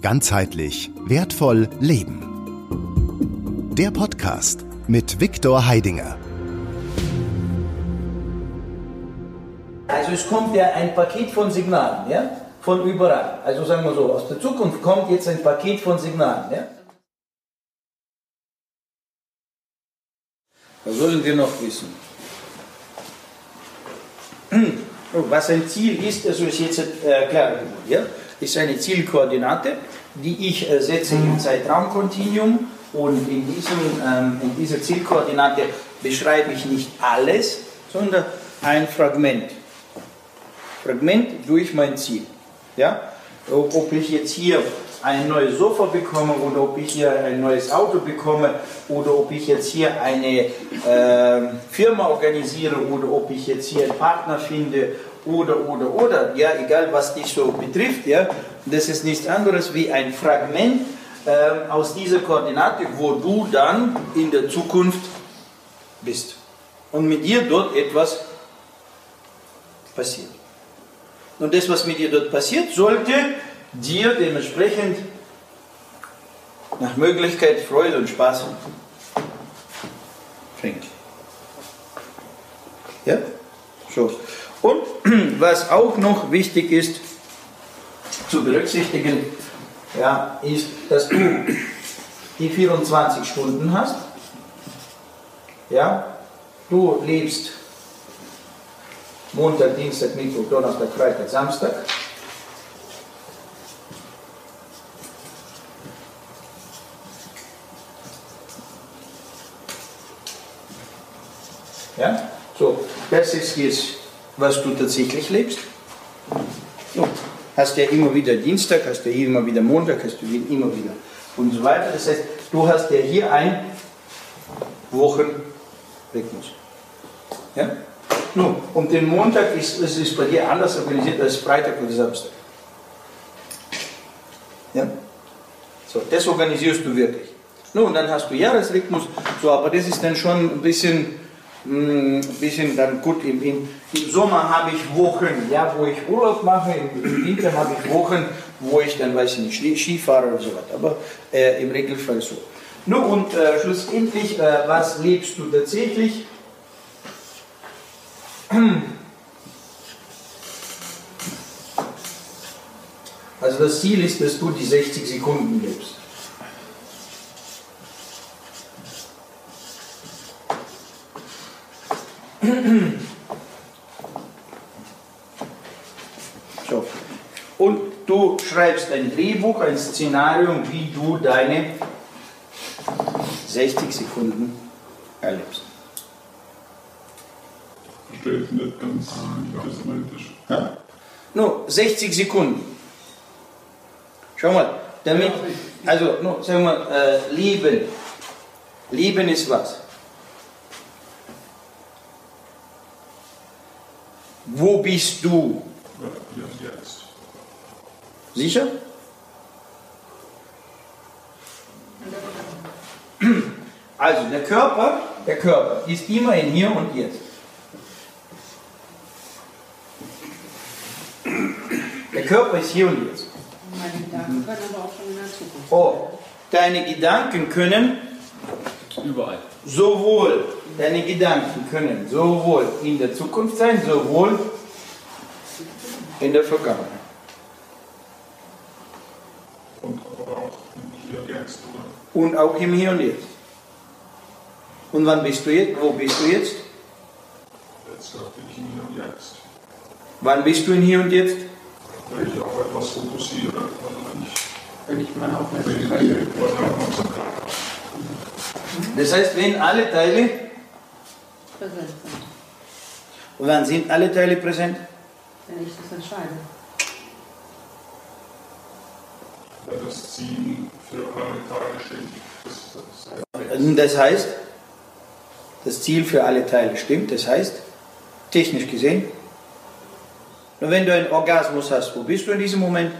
Ganzheitlich wertvoll leben. Der Podcast mit Viktor Heidinger. Also es kommt ja ein Paket von Signalen, ja, von überall. Also sagen wir so, aus der Zukunft kommt jetzt ein Paket von Signalen, ja. Was sollen wir noch wissen? Oh, was ein Ziel ist, also ist jetzt äh, klar geworden, ja? Ist eine Zielkoordinate, die ich äh, setze im Zeitraumkontinuum und in, diesem, ähm, in dieser Zielkoordinate beschreibe ich nicht alles, sondern ein Fragment. Fragment durch mein Ziel. Ja? Ob ich jetzt hier ein neues Sofa bekomme oder ob ich hier ein neues Auto bekomme oder ob ich jetzt hier eine äh, Firma organisiere oder ob ich jetzt hier einen Partner finde oder, oder, oder, ja, egal was dich so betrifft, ja, das ist nichts anderes wie ein Fragment äh, aus dieser Koordinate, wo du dann in der Zukunft bist. Und mit dir dort etwas passiert. Und das, was mit dir dort passiert, sollte dir dementsprechend nach Möglichkeit Freude und Spaß bringen. Ja? So. Und was auch noch wichtig ist zu berücksichtigen, ja, ist, dass du die 24 Stunden hast. Ja, du lebst Montag, Dienstag, Mittwoch, Donnerstag, Freitag, Samstag. Ja, so, das ist jetzt was du tatsächlich lebst. So, hast ja immer wieder Dienstag, hast ja immer wieder Montag, hast du immer wieder und so weiter. Das heißt, du hast ja hier ein Wochenrhythmus. Ja? Nun, und den Montag ist es ist bei dir anders organisiert als Freitag oder Samstag. Ja? So, das organisierst du wirklich. Nun, dann hast du Jahresrhythmus, so, aber das ist dann schon ein bisschen ein bisschen dann gut im, im, im Sommer habe ich Wochen, ja, wo ich Urlaub mache, im, Winter habe ich Wochen, wo ich dann, weiß ich nicht, Ski fahre oder so weiter, aber äh, im Regelfall so. Nun und äh, schlussendlich, äh, was lebst du tatsächlich? Also das Ziel ist, dass du die 60 Sekunden lebst. So. Und du schreibst ein Drehbuch, ein Szenario, wie du deine 60 Sekunden erlebst. Verstehe ich nicht ganz, wie das gemeint ist. Ja? Nur 60 Sekunden. Schau mal, damit, also, no, sagen wir, äh, lieben. Lieben ist was? Wo bist du? Ja, jetzt. Sicher? Also der Körper, der Körper ist immer in hier und jetzt. Der Körper ist hier und jetzt. Meine Gedanken können aber auch schon in der Zukunft. Oh, deine Gedanken können Überall. Sowohl deine Gedanken können sowohl in der Zukunft sein, sowohl in der Vergangenheit. Und auch hier jetzt, oder? Und auch im Hier und Jetzt. Und wann bist du jetzt? Wo bist du jetzt? Jetzt sagte ich hier und jetzt. Wann bist du in Hier und Jetzt? Weil ich auf etwas fokussiere, wenn ich Wenn ich meine wenn Aufmerksamkeit. Das heißt, wenn alle Teile, Präsent sind, wann sind alle Teile präsent? wenn ich das entscheide. das Ziel für alle Tage stimmt. Das heißt, das Ziel für alle Teile stimmt. Das heißt, technisch gesehen, nur wenn du einen Orgasmus hast, wo bist du in diesem Moment?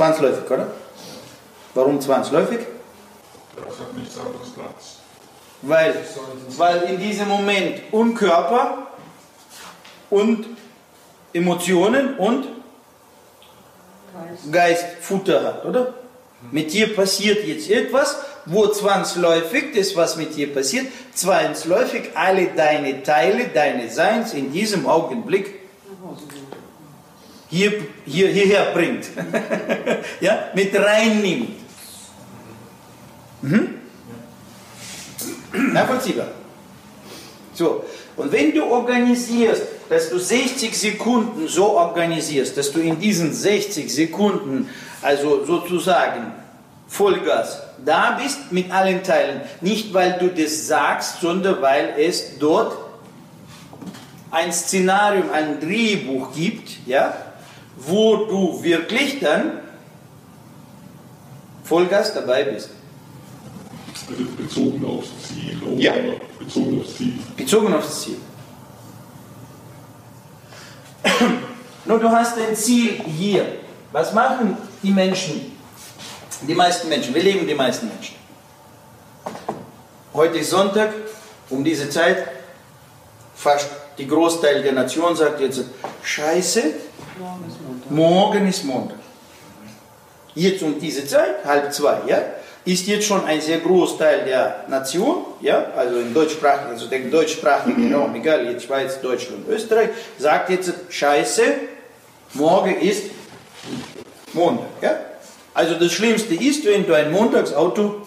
Zwangsläufig, oder? Warum zwangsläufig? Das hat nichts anderes Platz. Weil, weil in diesem Moment und Körper und Emotionen und Geist. Geist Futter hat, oder? Mit dir passiert jetzt etwas, wo zwangsläufig das, was mit dir passiert, zwangsläufig alle deine Teile deines Seins in diesem Augenblick. Hier, hier, hierher bringt. ja, mit reinnimmt. Mhm. Nachvollziehbar. So, und wenn du organisierst, dass du 60 Sekunden so organisierst, dass du in diesen 60 Sekunden, also sozusagen Vollgas, da bist mit allen Teilen, nicht weil du das sagst, sondern weil es dort ein Szenarium, ein Drehbuch gibt, ja, wo du wirklich dann Vollgas dabei bist. Also bezogen aufs Ziel oder Ja. bezogen aufs Ziel. Bezogen aufs Ziel. Nur du hast ein Ziel hier. Was machen die Menschen? Die meisten Menschen. Wir leben die meisten Menschen. Heute ist Sonntag, um diese Zeit. Fast die Großteil der Nation sagt jetzt, Scheiße, Morgen ist Montag. Morgen ist Montag. Jetzt um diese Zeit, halb zwei, ja, ist jetzt schon ein sehr Großteil der Nation, ja, also im deutschsprachigen, also der deutschsprachigen Raum, egal, jetzt Schweiz, Deutschland, Österreich, sagt jetzt, Scheiße, morgen ist Montag, ja. Also das Schlimmste ist, wenn du ein Montagsauto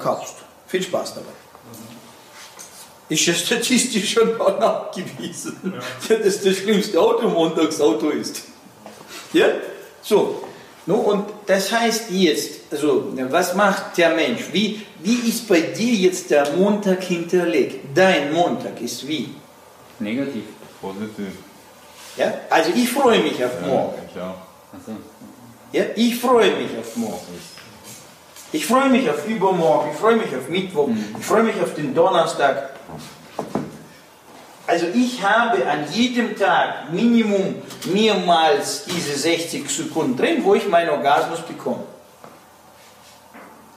kaufst. Viel Spaß dabei. Ist ja statistisch schon mal nachgewiesen, dass das schlimmste Auto Montagsauto ist. Ja? So. No, und das heißt jetzt, also, was macht der Mensch? Wie, wie ist bei dir jetzt der Montag hinterlegt? Dein Montag ist wie? Negativ. Positiv. Ja? Also ich freue mich auf Ja, morgen. ich auch. Achso. Ja? Ich freue mich auf morgen. Ich freue mich auf übermorgen, ich freue mich auf Mittwoch, ich freue mich auf den Donnerstag. Also ich habe an jedem Tag Minimum mehrmals diese 60 Sekunden drin, wo ich meinen Orgasmus bekomme.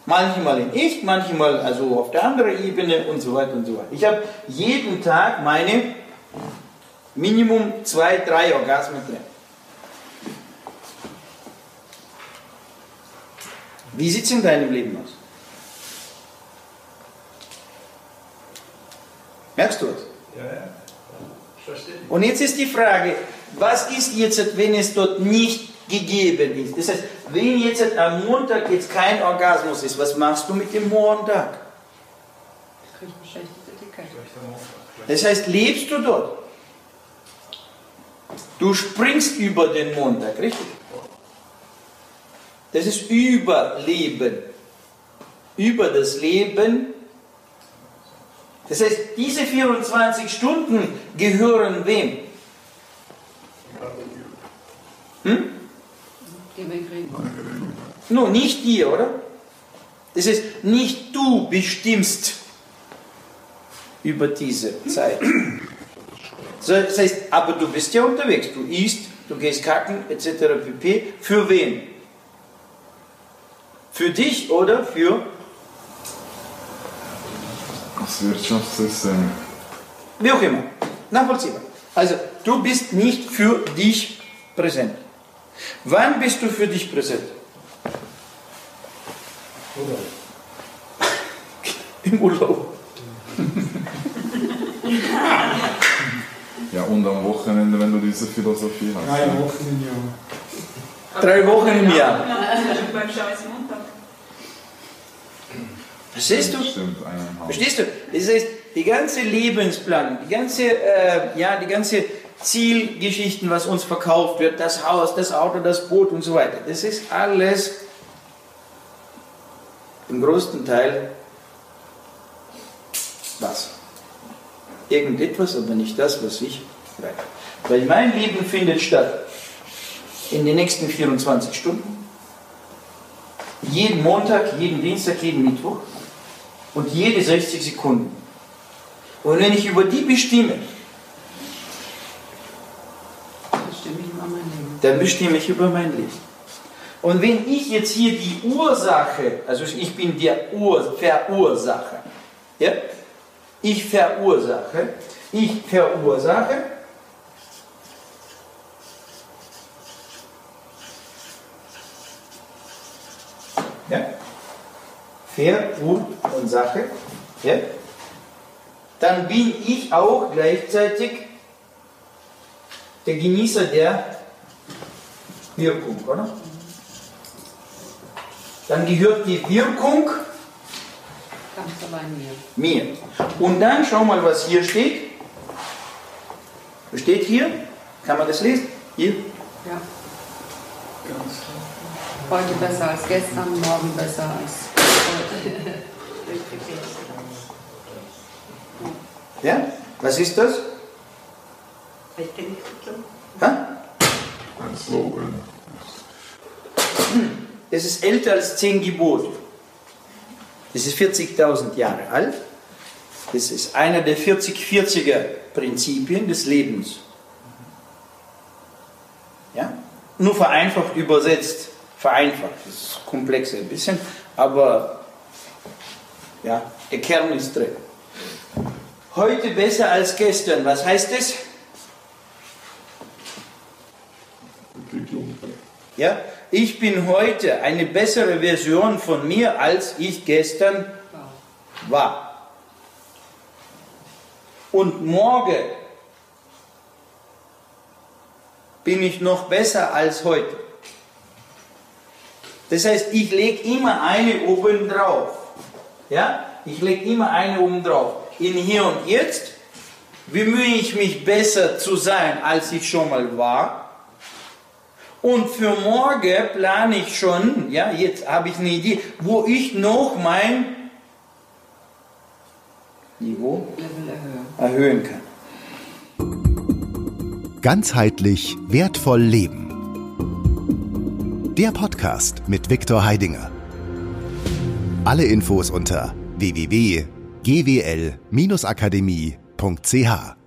Manchmal in echt, manchmal also auf der anderen Ebene und so weiter und so weiter. Ich habe jeden Tag meine Minimum zwei, drei Orgasmen drin. Wie sieht es in deinem Leben aus? Merkst du es? Ja, ja. Verstehe. Und jetzt ist die Frage, was ist jetzt, wenn es dort nicht gegeben ist? Das heißt, wenn jetzt am Montag jetzt kein Orgasmus ist, was machst du mit dem Montag? Das heißt, lebst du dort? Du springst über den Montag, richtig? Das ist Überleben. Über das Leben. Das heißt, diese 24 Stunden gehören wem? Hm? Nur nicht dir, oder? Das heißt, nicht du bestimmst über diese Zeit. Das heißt, aber du bist ja unterwegs. Du isst, du gehst kacken, etc. pp. Für wen? Für dich oder für Das Wirtschaftssystem. wie auch immer. Nachvollziehbar. Also, du bist nicht für dich präsent. Wann bist du für dich präsent? Im Urlaub. Ja, und am Wochenende, wenn du diese Philosophie hast. Drei. Wochen im Jahr. Drei Wochen im Jahr. Verstehst du? Verstehst du? Das heißt, die ganze Lebensplan, die ganze, äh, ja, die ganze Zielgeschichten, was uns verkauft wird, das Haus, das Auto, das Boot und so weiter, das ist alles im größten Teil was? Irgendetwas, aber nicht das, was ich reiche. Weil mein Leben findet statt in den nächsten 24 Stunden, jeden Montag, jeden Dienstag, jeden Mittwoch und jede 60 Sekunden. Und wenn ich über die bestimme, dann bestimme ich über mein Leben. Und wenn ich jetzt hier die Ursache, also ich bin der Ur Verursacher, ja? ich verursache, ich verursache Verursache, ja, dann bin ich auch gleichzeitig der Genießer der Wirkung, oder? Dann gehört die Wirkung Ganz allein mir. mir. Und dann schau mal, was hier steht. Was steht hier? Kann man das lesen? Hier? Ja. Heute besser als gestern, morgen besser als. Ja? Was ist das? Slogan. Es ist älter als zehn Gebote. Es ist 40.000 Jahre alt. Das ist einer der 40-40er Prinzipien des Lebens. Ja? Nur vereinfacht übersetzt. Vereinfacht. Das ist komplexer ein bisschen, aber ja, der Kern ist drin. Heute besser als gestern. Was heißt das? Entwicklung. Ja, ich bin heute eine bessere Version von mir, als ich gestern war. Und morgen bin ich noch besser als heute. Das heißt, ich lege immer eine oben drauf. Ja, ich lege immer eine oben drauf. In hier und jetzt bemühe ich mich besser zu sein, als ich schon mal war. Und für morgen plane ich schon, ja, jetzt habe ich eine Idee, wo ich noch mein Niveau erhöhen kann. Ganzheitlich wertvoll leben. Der Podcast mit Viktor Heidinger. Alle Infos unter www.gwl-akademie.ch